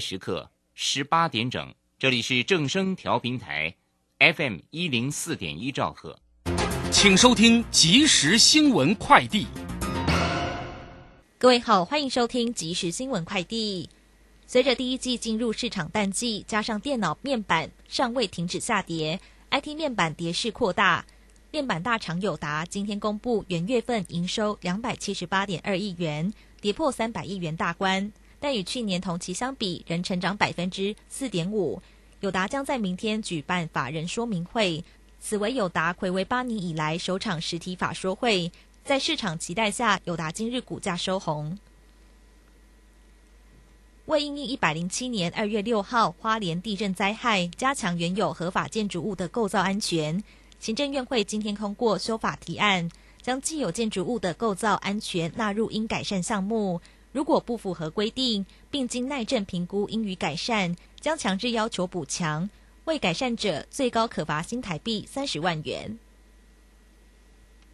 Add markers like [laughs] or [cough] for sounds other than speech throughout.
时刻十八点整，这里是正声调频台，FM 一零四点一兆赫，请收听即时新闻快递。各位好，欢迎收听即时新闻快递。随着第一季进入市场淡季，加上电脑面板尚未停止下跌，IT 面板跌势扩大。面板大厂友达今天公布元月份营收两百七十八点二亿元，跌破三百亿元大关。但与去年同期相比，仍成长百分之四点五。友达将在明天举办法人说明会，此为友达暌违八年以来首场实体法说会。在市场期待下，友达今日股价收红。为应应一百零七年二月六号花莲地震灾害，加强原有合法建筑物的构造安全，行政院会今天通过修法提案，将既有建筑物的构造安全纳入应改善项目。如果不符合规定，并经耐震评估应予改善，将强制要求补强。未改善者，最高可罚新台币三十万元。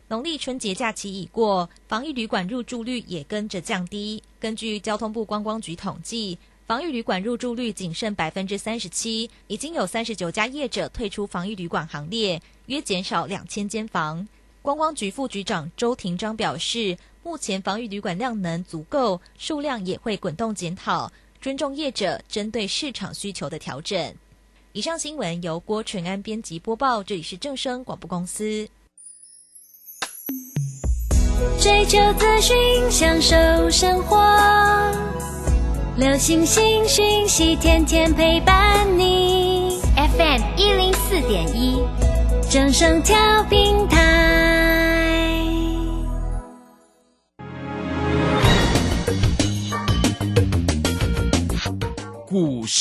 农历春节假期已过，防疫旅馆入住率也跟着降低。根据交通部观光局统计，防疫旅馆入住率仅剩百分之三十七，已经有三十九家业者退出防疫旅馆行列，约减少两千间房。观光局副局长周廷章表示。目前防御旅馆量能足够，数量也会滚动检讨，尊重业者针对市场需求的调整。以上新闻由郭纯安编辑播报，这里是正声广播公司。追求资讯，享受生活，流星星讯息，天天陪伴你。FM 一零四点一，正声调频台。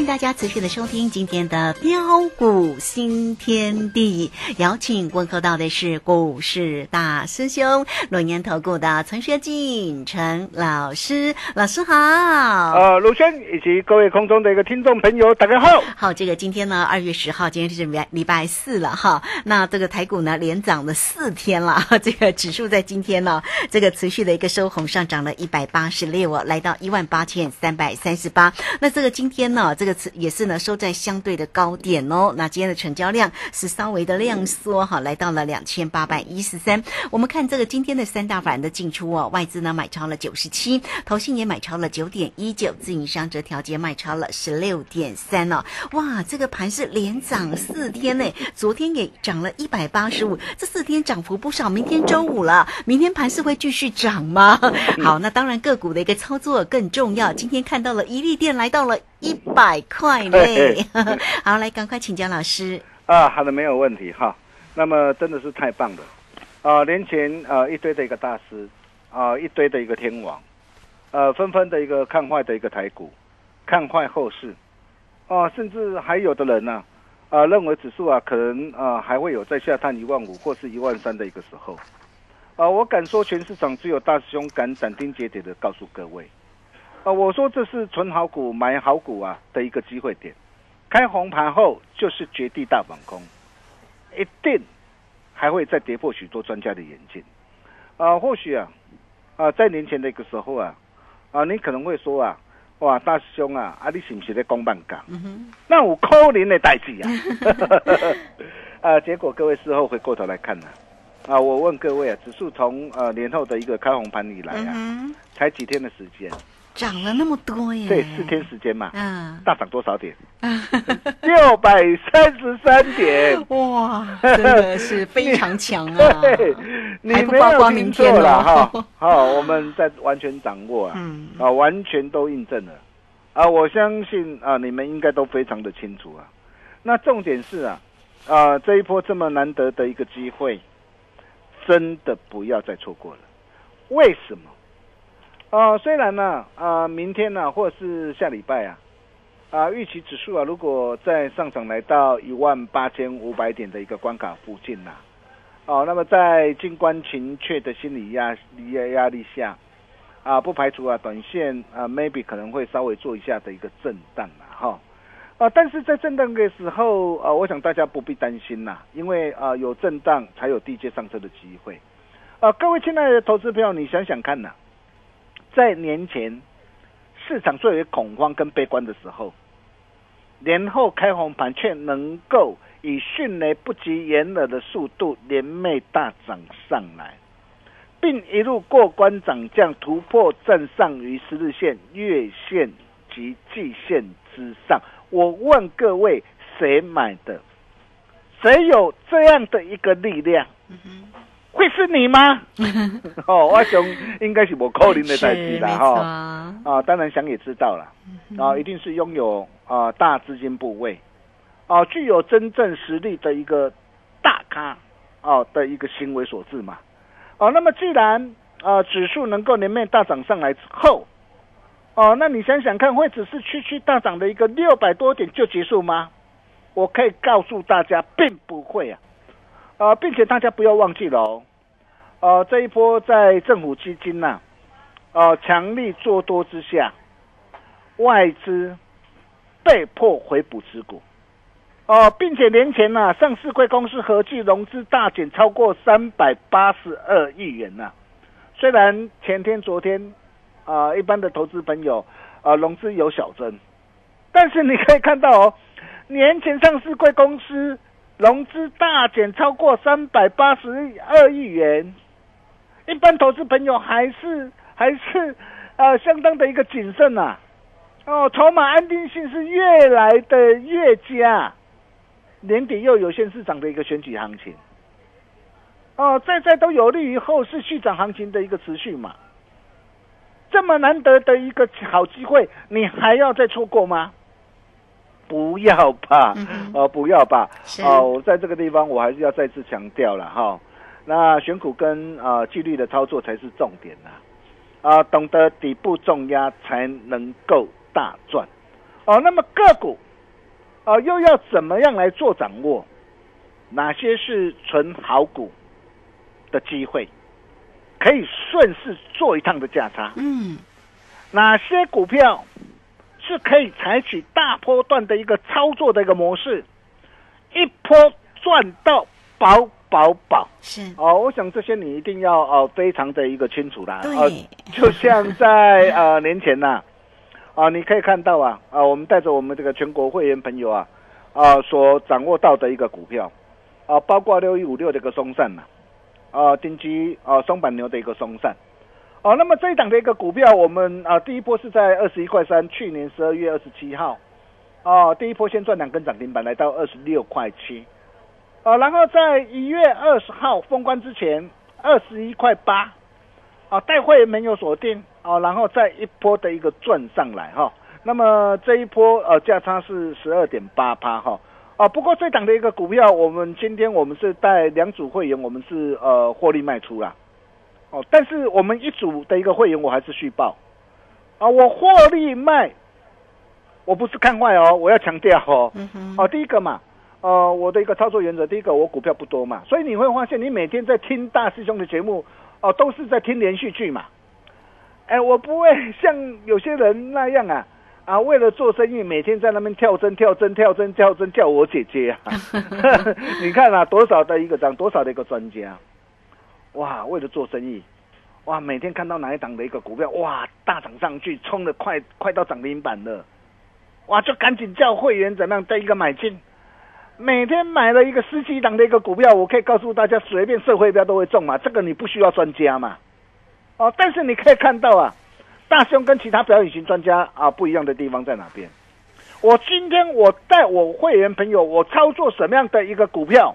欢迎大家持续的收听今天的标股新天地，邀请问候到的是股市大师兄、龙年投顾的陈学进陈老师，老师好。呃，鲁轩以及各位空中的一个听众朋友，大家好。好，这个今天呢，二月十号，今天是礼礼拜四了哈。那这个台股呢，连涨了四天了，[laughs] 这个指数在今天呢，这个持续的一个收红，上涨了一百八十六，来到一万八千三百三十八。那这个今天呢，这个是也是呢收在相对的高点哦。那今天的成交量是稍微的量缩哈，来到了两千八百一十三。我们看这个今天的三大法人的进出哦，外资呢买超了九十七，投信也买超了九点一九，自营商则调节卖超了十六点三哦。哇，这个盘是连涨四天呢，昨天也涨了一百八十五，这四天涨幅不少。明天周五了，明天盘是会继续涨吗？好，那当然个股的一个操作更重要。今天看到了一利店来到了一百块嘞，[laughs] 好，来赶快请教老师。啊，好的，没有问题哈。那么真的是太棒了啊！年前啊一堆的一个大师啊，一堆的一个天王，呃，纷纷的一个看坏的一个台股，看坏后市啊，甚至还有的人呢啊认为指数啊可能啊还会有再下探一万五或是一万三的一个时候啊，我敢说全市场只有大师兄敢斩钉截铁的告诉各位啊，我说这是存好股买好股啊的一个机会点。开红盘后就是绝地大反攻，一定还会再跌破许多专家的眼镜。啊，或许啊，啊，在年前的一个时候啊，啊，你可能会说啊，哇，大师兄啊，啊，你是不是在公办港？那我可怜的代志啊！[laughs] 啊，结果各位事后回过头来看呢，啊，我问各位啊，指数从呃年后的一个开红盘以来啊，才几天的时间。涨了那么多耶！对，四天时间嘛，嗯，大涨多少点？[laughs] 六百三十三点，[laughs] 哇，真的是非常强啊！[laughs] 你没有听错了哈，好，我们在完全掌握啊，啊，完全都印证了啊！我相信啊，你们应该都非常的清楚啊。那重点是啊，啊，这一波这么难得的一个机会，真的不要再错过了。为什么？哦，虽然呢，啊，明天呢，或者是下礼拜啊，啊，预期指数啊，如果再上涨来到一万八千五百点的一个关卡附近呐，哦，那么在静观情却的心理压压压力下，啊，不排除啊，短线啊，maybe 可能会稍微做一下的一个震荡啊，哈，啊，但是在震荡的时候啊，我想大家不必担心呐，因为啊，有震荡才有地阶上车的机会，啊，各位亲爱的投资朋友，你想想看呐。在年前市场最为恐慌跟悲观的时候，年后开红盘却能够以迅雷不及掩耳的速度连袂大涨上来，并一路过关涨降，突破站上于十日线、月线及季线之上。我问各位，谁买的？谁有这样的一个力量？会是你吗？[laughs] 哦，我想应该是我可能的代志啦，哈啊，当然想也知道了啊，一定是拥有啊大资金部位啊，具有真正实力的一个大咖哦的一个行为所致嘛。哦，那么既然啊指数能够连面大涨上来之后，哦，那你想想看，会只是区区大涨的一个六百多点就结束吗？我可以告诉大家，并不会啊。啊，并且大家不要忘记了哦，呃，这一波在政府基金呐，呃，强力做多之下，外资被迫回补持股，哦，并且年前呐，上市贵公司合计融资大减超过三百八十二亿元呐。虽然前天、昨天啊，一般的投资朋友啊，融资有小增，但是你可以看到哦，年前上市贵公司。融资大减超过三百八十二亿元，一般投资朋友还是还是呃相当的一个谨慎呐，哦，筹码安定性是越来的越佳，年底又有限市场的一个选举行情，哦，在在都有利于后市续涨行情的一个持续嘛，这么难得的一个好机会，你还要再错过吗？不要吧，哦，不要吧，哦，我在这个地方我还是要再次强调了哈。那选股跟啊纪律的操作才是重点呐，啊，懂得底部重压才能够大赚。哦，那么个股啊又要怎么样来做掌握？哪些是纯好股的机会，可以顺势做一趟的价差？嗯，哪些股票？是可以采取大波段的一个操作的一个模式，一波赚到饱饱饱。是哦，我想这些你一定要哦非常的一个清楚啦。对，就像在 [laughs] 呃年前呐，啊，你可以看到啊啊，我们带着我们这个全国会员朋友啊啊所掌握到的一个股票啊，包括六一五六的一个松散呐，啊，顶级啊松板牛的一个松散。哦，那么这一档的一个股票，我们啊第一波是在二十一块三，去年十二月二十七号，哦，第一波先赚两根涨停板，来到二十六块七，啊，然后在一月二十号封关之前，二十一块八，啊，待会没有锁定，啊，然后再一波的一个赚上来哈，那么这一波呃价差是十二点八趴哈，啊，不过这档的一个股票，我们今天我们是带两组会员，我们是呃获利卖出啦。哦，但是我们一组的一个会员，我还是续报，啊，我获利卖，我不是看坏哦，我要强调哦，哦，第一个嘛，呃，我的一个操作原则，第一个我股票不多嘛，所以你会发现，你每天在听大师兄的节目，哦，都是在听连续剧嘛，哎，我不会像有些人那样啊，啊，为了做生意，每天在那边跳针、跳针、跳针、跳针，叫我姐姐啊，[laughs] 你看啊，多少的一个涨，多少的一个专家。哇，为了做生意，哇，每天看到哪一档的一个股票，哇，大涨上去，冲的快，快到涨停板了，哇，就赶紧叫会员怎么样带一个买进，每天买了一个十几档的一个股票，我可以告诉大家，随便社会标都会中嘛，这个你不需要专家嘛，哦，但是你可以看到啊，大兄跟其他表演型专家啊不一样的地方在哪边？我今天我带我会员朋友，我操作什么样的一个股票？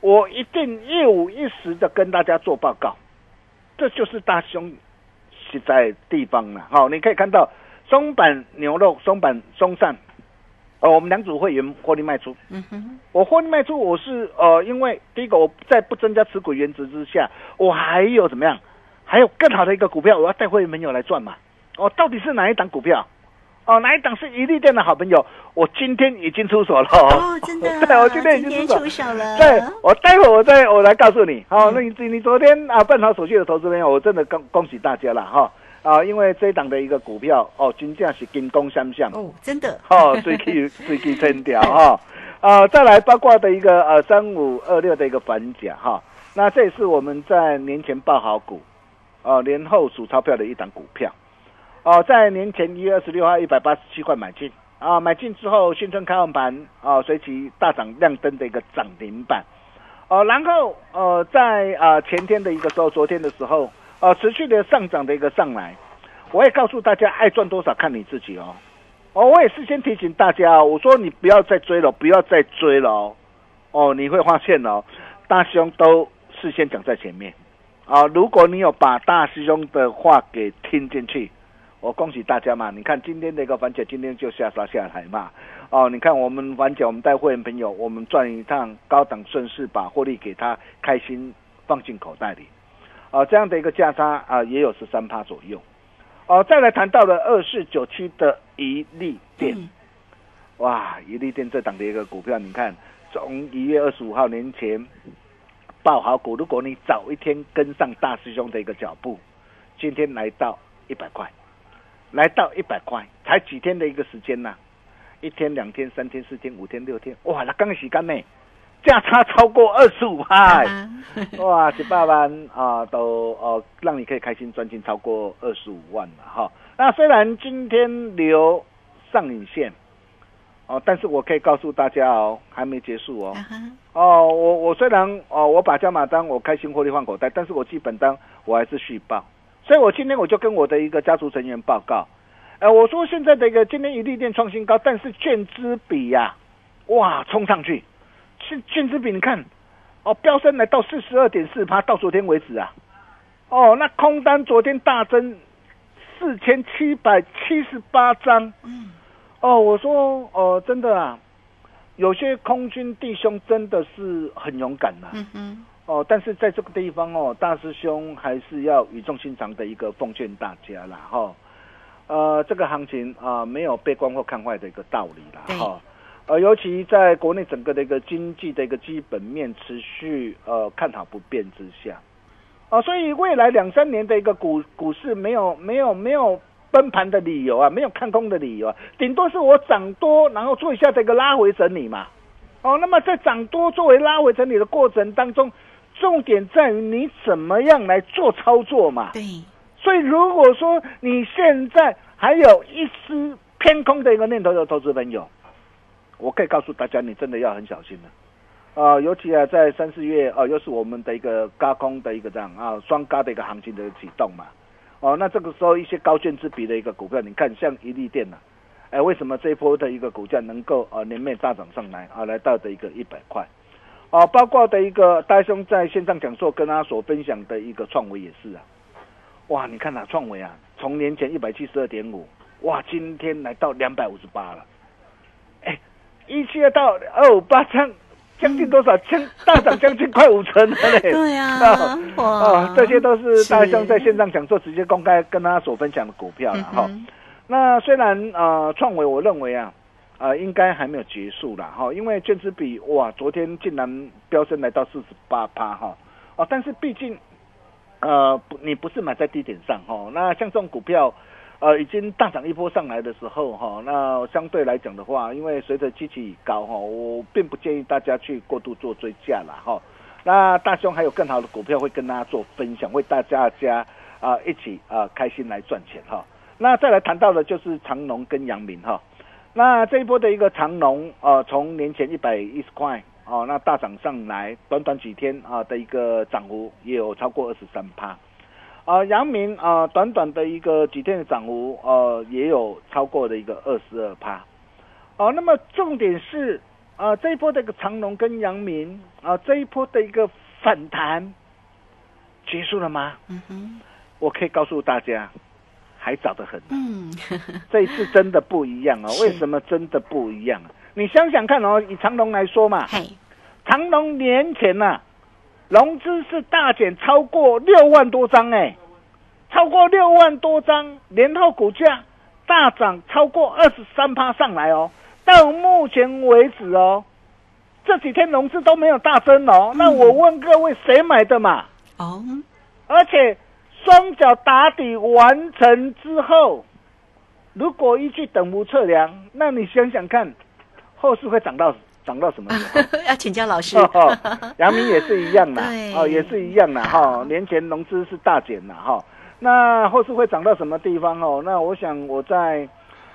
我一定一五一十的跟大家做报告，这就是大兄实在地方了。好，你可以看到松板牛肉、松板松散，呃，我们两组会员获利卖出。嗯哼，我获利卖出，我是呃，因为第一个我在不增加持股原则之下，我还有怎么样？还有更好的一个股票，我要带会员朋友来赚嘛。哦，到底是哪一档股票？哦，哪一档是一利店的好朋友？我今天已经出手了哦，[laughs] 真的，对，我今天已经出手了。对，我待会我再我来告诉你。好，那你你昨天啊办好手续的投资朋友，我真的恭恭喜大家了哈啊！因为这一档的一个股票哦，均价是金光相向哦，真的 [laughs] 哦，最起最起成调哈啊！再来包括的一个呃三五二六的一个反甲哈，那这也是我们在年前报好股哦，年后数钞票的一档股票。哦，在年前一月二十六号一百八十七块买进啊，买进之后新春开放盘啊，随即大涨亮灯的一个涨停板，哦，然后呃在啊前天的一个时候，昨天的时候，呃持续的上涨的一个上来，我也告诉大家，爱赚多少看你自己哦，哦，我也事先提醒大家，我说你不要再追了，不要再追了哦，哦，你会发现哦，大师兄都事先讲在前面啊，如果你有把大师兄的话给听进去。我恭喜大家嘛！你看今天的一个反姐，今天就下杀下来嘛。哦，你看我们反姐，我们带会员朋友，我们赚一趟高档顺势，把获利给他开心放进口袋里。哦，这样的一个价差啊，也有十三趴左右。哦，再来谈到了二四九七的一利电，哇，一利电这档的一个股票，你看从一月二十五号年前报好股，如果你早一天跟上大师兄的一个脚步，今天来到一百块。来到一百块，才几天的一个时间呐？一天、两天、三天、四天、五天、六天，哇！那刚洗干呢，价差超过二十五块，哇！十八万啊，都哦，让你可以开心赚进超过二十五万了哈。那虽然今天留上影线哦，但是我可以告诉大家哦，还没结束哦。哦，我我虽然哦，我把加码单我开心获利换口袋，但是我基本单我还是续报。所以我今天我就跟我的一个家族成员报告，呃，我说现在的一个今天一利店创新高，但是券资比呀，哇，冲上去，券券资比你看，哦，飙升来到四十二点四趴，到昨天为止啊，哦，那空单昨天大增四千七百七十八张，嗯，哦，我说哦，真的啊，有些空军弟兄真的是很勇敢呐，嗯嗯。哦，但是在这个地方哦，大师兄还是要语重心长的一个奉劝大家啦，哈，呃，这个行情啊，没有被观或看坏的一个道理啦，哈，呃，尤其在国内整个的一个经济的一个基本面持续呃看好不变之下，啊，所以未来两三年的一个股股市没有没有没有崩盘的理由啊，没有看空的理由啊，顶多是我涨多，然后做一下这个拉回整理嘛，哦，那么在涨多作为拉回整理的过程当中。重点在于你怎么样来做操作嘛？对。所以如果说你现在还有一丝偏空的一个念头的投资朋友，我可以告诉大家，你真的要很小心了。啊，尤其啊，在三四月啊，又是我们的一个高空的一个这样啊双高的一个行情的启动嘛。哦，那这个时候一些高卷之比的一个股票，你看像一利电呐，哎，为什么这一波的一个股价能够啊年面大涨上来啊，来到的一个一百块？哦，包括的一个大兄在线上讲座跟他所分享的一个创维也是啊。哇，你看呐，创维啊，从年前一百七十二点五，哇，今天来到两百五十八了。哎，一七二到二五八将将近多少？将大涨将近快五成了嘞。对呀，哇，这些都是大兄在线上讲座直接公开跟他所分享的股票了哈。那虽然呃，创维我认为啊，呃，应该还没有结束啦哈，因为卷子比哇，昨天竟然飙升来到四十八趴哈。哦，但是毕竟。呃，不，你不是买在低点上哈。那像这种股票，呃，已经大涨一波上来的时候哈，那相对来讲的话，因为随着机器高哈，我并不建议大家去过度做追加了哈。那大兄还有更好的股票会跟大家做分享，为大家家啊一起啊开心来赚钱哈。那再来谈到的就是长农跟阳明哈。那这一波的一个长农啊，从年前一百一十块。哦，那大涨上来，短短几天啊的一个涨幅也有超过二十三趴，啊，阳明啊，短短的一个几天的涨幅，呃，也有超过的一个二十二趴，哦，那么重点是啊，这一波的一个长隆跟阳明啊，这一波的一个反弹结束了吗？嗯哼，我可以告诉大家，还早得很。嗯，这一次真的不一样 [laughs] 啊！为什么真的不一样？你想想看哦，以长隆来说嘛，长隆年前呐，融资是大减超过六万多张哎，超过六万多张，年后股价大涨超过二十三趴上来哦。到目前为止哦，这几天融资都没有大增哦。那我问各位，谁买的嘛？哦，而且双脚打底完成之后，如果依据等幅测量，那你想想看。后市会涨到涨到什么时候？[laughs] 要请教老师。阳明也是一样的，[laughs] 哦，也是一样的哈。年前融资是大减的哈，那后市会涨到什么地方哦？那我想我在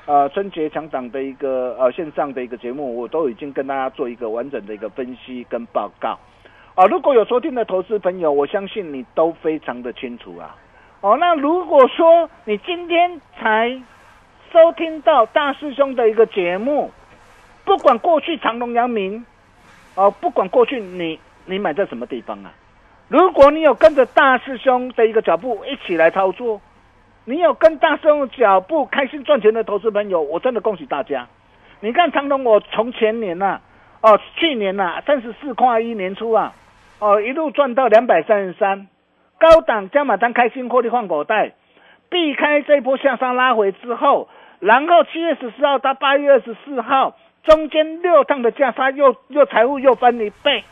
呃春节强涨的一个呃线上的一个节目，我都已经跟大家做一个完整的一个分析跟报告啊。如果有收听的投资朋友，我相信你都非常的清楚啊。哦，那如果说你今天才收听到大师兄的一个节目。不管过去长隆、阳明，哦，不管过去你你买在什么地方啊？如果你有跟着大师兄的一个脚步一起来操作，你有跟大师兄脚步开心赚钱的投资朋友，我真的恭喜大家！你看长隆，我从前年呐，哦，去年呐，三十四块一年初啊，哦，一路赚到两百三十三，高档加码单开心获利换口袋，避开这波向上拉回之后，然后七月十四号到八月二十四号。中间六趟的价差又又财务又翻一倍，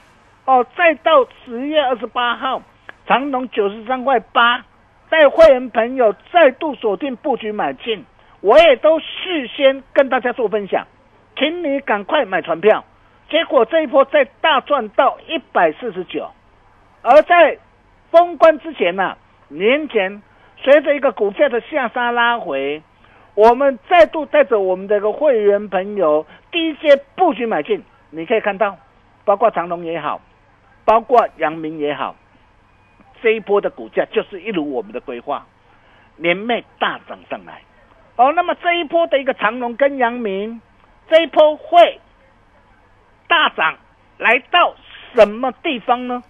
哦，再到十月二十八号，长隆九十三块八，带会员朋友再度锁定布局买进，我也都事先跟大家做分享，请你赶快买船票。结果这一波再大赚到一百四十九，而在封关之前呢，年前随着一个股票的下杀拉回。我们再度带着我们的一个会员朋友第一阶布局买进，你可以看到，包括长隆也好，包括阳明也好，这一波的股价就是一如我们的规划，连袂大涨上来。哦，那么这一波的一个长隆跟阳明，这一波会大涨来到什么地方呢？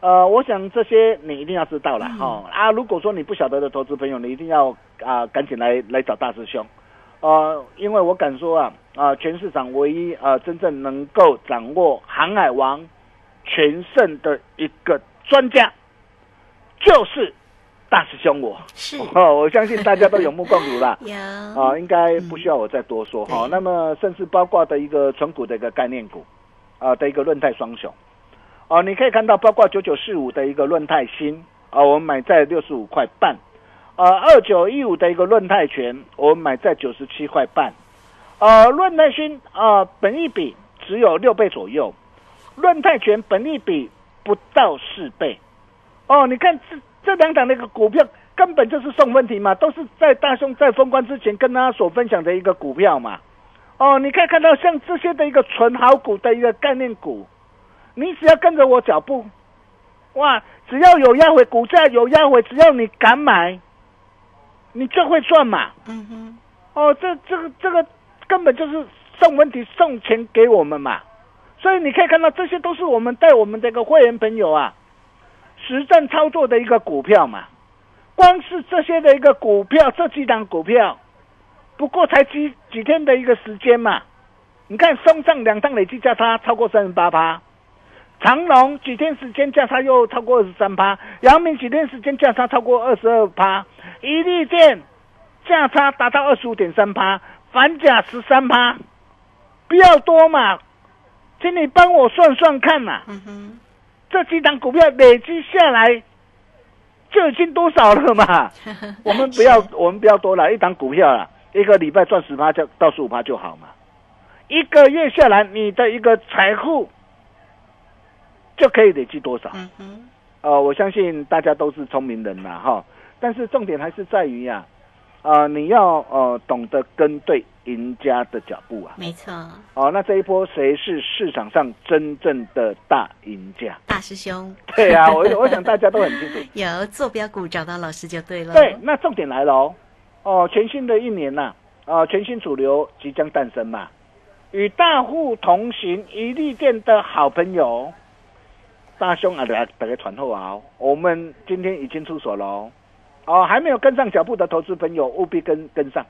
呃，我想这些你一定要知道了哈啊！如果说你不晓得的投资朋友，你一定要啊赶紧来来找大师兄，呃，因为我敢说啊啊，全市场唯一啊真正能够掌握航海王全胜的一个专家，就是大师兄我。是 [laughs] 哦，我相信大家都有目共睹了。[laughs] 有啊，应该不需要我再多说哈。那么，甚至包括的一个纯股的一个概念股啊的一个论泰双雄。哦，你可以看到，包括九九四五的一个论泰新，啊，我们买在六十五块半，呃，二九一五的一个论泰全，我们买在九十七块半，呃，论泰新啊，本益比只有六倍左右，论泰全本益比不到四倍，哦，你看这这两档那个股票根本就是送分题嘛，都是在大兄在封关之前跟大家所分享的一个股票嘛。哦，你可以看到像这些的一个纯好股的一个概念股，你只要跟着我脚步，哇，只要有压回，股价有压回，只要你敢买，你就会赚嘛。嗯哼。哦，这这个这个根本就是送问题送钱给我们嘛。所以你可以看到，这些都是我们带我们这个会员朋友啊，实战操作的一个股票嘛。光是这些的一个股票，这几档股票。不过才几几天的一个时间嘛，你看松上两趟累计价差超过三十八趴，长隆几天时间价差又超过二十三趴，阳明几天时间价差超过二十二趴，一利电价差达到二十五点三趴，反甲十三趴，不要多嘛，请你帮我算算看嘛，这几档股票累积下来就已经多少了嘛？[laughs] 我们不要我们不要多了一档股票了。一个礼拜赚十趴就到十五趴就好嘛，一个月下来你的一个财富就可以累积多少？嗯哼，呃，我相信大家都是聪明人嘛，哈。但是重点还是在于呀，啊，你要呃懂得跟对赢家的脚步啊。没错。哦，那这一波谁是市场上真正的大赢家？大师兄。对啊，我我想大家都很清楚。[laughs] 有坐标股找到老师就对了。对，那重点来了哦。哦，全新的一年呐，啊，全新主流即将诞生嘛。与大户同行，一利店的好朋友，大兄啊，大家大家传后啊，我们今天已经出手了哦，还没有跟上脚步的投资朋友，务必跟跟上。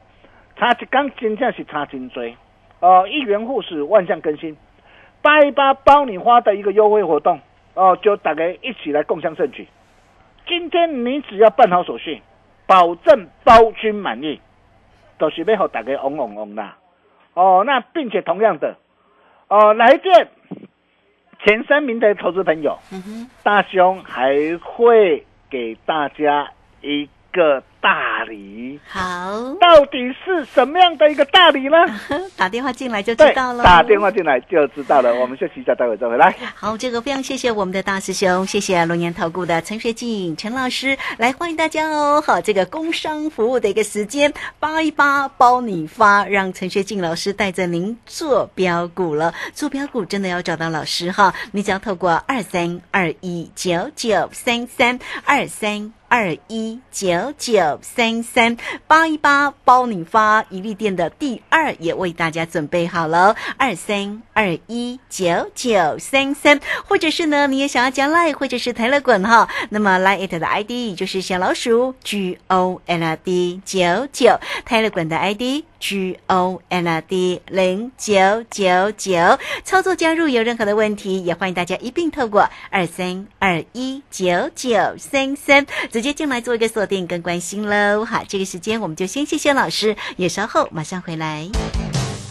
差一刚真正是差金追哦，一元护士万象更新，八一八包你花的一个优惠活动哦，就大家一起来共享盛举。今天你只要办好手续。保证包君满意，都是要和大家嗡嗡嗡啦。哦，那并且同样的，哦，来电前三名的投资朋友，大兄还会给大家一个。大礼好，到底是什么样的一个大礼呢？[laughs] 打电话进来就知道了。打电话进来就知道了。我们休息一下，待会再回来。好，这个非常谢谢我们的大师兄，谢谢龙岩投顾的陈学静陈老师来欢迎大家哦。好，这个工商服务的一个时间，八一八包你发，让陈学静老师带着您做标股了。做标股真的要找到老师哈，你只要透过二三二一九九三三二三。二一九九三三八一八包你发，一利店的第二也为大家准备好了，二三二一九九三三，或者是呢，你也想要加 line，，或者是泰勒滚哈，那么 Line it 的 ID 就是小老鼠 G O L D 九九，泰勒滚的 ID。G O N D 零九九九，操作加入有任何的问题，也欢迎大家一并透过二三二一九九三三直接进来做一个锁定跟关心喽。好，这个时间我们就先谢谢老师，也稍后马上回来。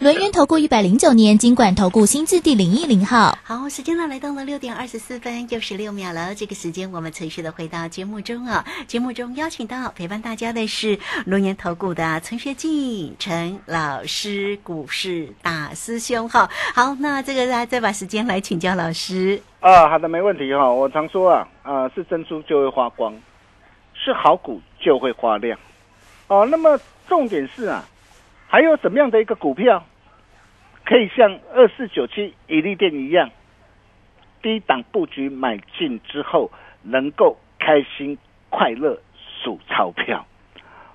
轮源投顾一百零九年金管投顾新字第零一零号。好，时间呢来到了六点二十四分又十六秒了。这个时间我们持续的回到节目中啊。节目中邀请到陪伴大家的是轮源投顾的陈学进陈老师，股市大师兄哈。好，那这个再再把时间来请教老师。啊，好的，没问题哈。我常说啊，啊是珍珠就会发光，是好股就会发亮。哦，那么重点是啊。还有什么样的一个股票，可以像二四九七以利电一样，低档布局买进之后，能够开心快乐数钞票。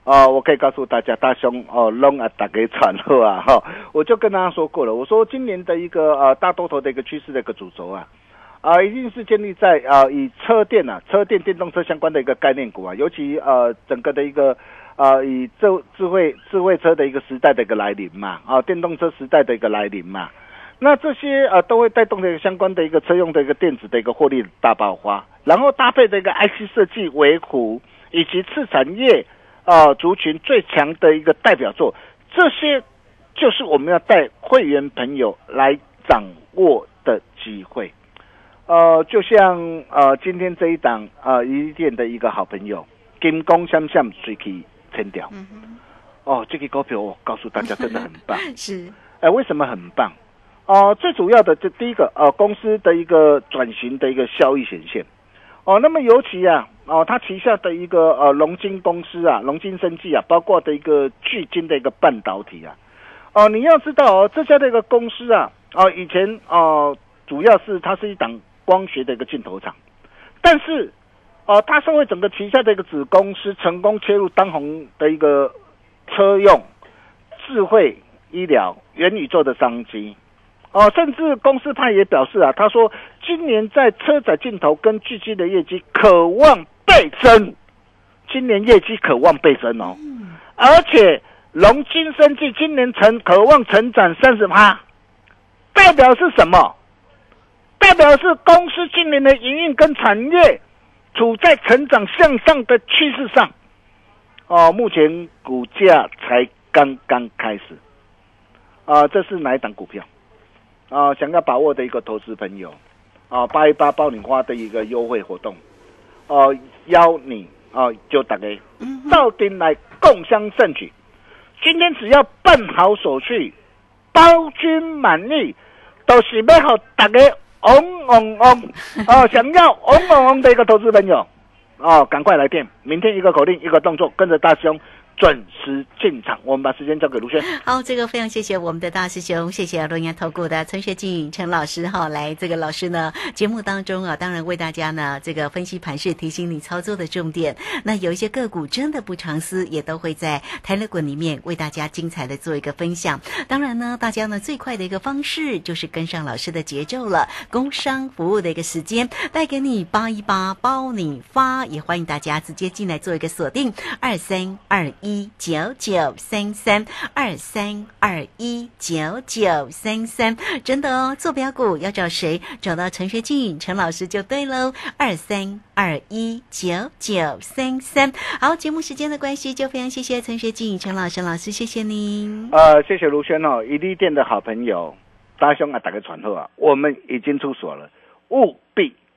哦，我可以告诉大家，大兄哦龙啊，打给传后啊，哈，我就跟大家说过了，我说今年的一个呃大多头的一个趋势的一个主轴啊，啊，一定是建立在啊以车电啊车电电动车相关的一个概念股啊，尤其呃整个的一个啊以智智慧智慧车的一个时代的一个来临嘛，啊电动车时代的一个来临嘛，那这些呃都会带动的相关的一个车用的一个电子的一个获利大爆发，然后搭配的一个 IC 设计维护以及次产业。啊，族群最强的一个代表作，这些就是我们要带会员朋友来掌握的机会。呃，就像呃今天这一档啊，一店的一个好朋友金工相向水以成掉。哦，这个股票我告诉大家真的很棒。[laughs] 是，哎，为什么很棒？哦，最主要的就第一个，呃，公司的一个转型的一个效益显现。哦，那么尤其啊。哦，他旗下的一个呃龙金公司啊，龙金生技啊，包括的一个巨金的一个半导体啊，哦，你要知道哦，这家的一个公司啊，哦，以前哦，主要是它是一档光学的一个镜头厂，但是哦，它身为整个旗下的一个子公司，成功切入当红的一个车用、智慧医疗、元宇宙的商机。哦，甚至公司他也表示啊，他说今年在车载镜头跟巨机的业绩渴望。倍增，今年业绩渴望倍增哦，而且龙金生技今年成渴望成长三十趴，代表是什么？代表是公司今年的营运跟产业处在成长向上的趋势上，哦，目前股价才刚刚开始，啊，这是哪一档股票？啊，想要把握的一个投资朋友，啊，八一八爆米花的一个优惠活动。哦，邀你哦，就大家到店来共襄盛举。今天只要办好手续，包君满意，都是要好大家嗡嗡嗡 [laughs] 哦！想要嗡嗡嗡的一个投资朋友哦，赶快来电！明天一个口令，一个动作，跟着大兄。准时进场，我们把时间交给卢轩。好，这个非常谢谢我们的大师兄，谢谢龙岩投顾的陈学进陈老师哈，来这个老师呢节目当中啊，当然为大家呢这个分析盘势，提醒你操作的重点。那有一些个股真的不常思，也都会在台乐滚里面为大家精彩的做一个分享。当然呢，大家呢最快的一个方式就是跟上老师的节奏了。工商服务的一个时间，带给你八一八包你发，也欢迎大家直接进来做一个锁定二三二。一九九三三二三二一九九三三，真的哦，坐标股要找谁？找到陈学静陈老师就对喽。二三二一九九三三，好，节目时间的关系，就非常谢谢陈学静陈老师老师，谢谢您。呃，谢谢卢轩哦，伊利店的好朋友，大兄啊，打个传呼啊，我们已经出所了，务必。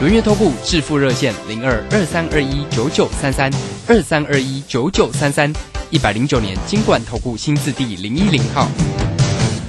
轮月投顾致富热线零二二三二一九九三三二三二一九九三三一百零九年金管投顾新字第零一零号。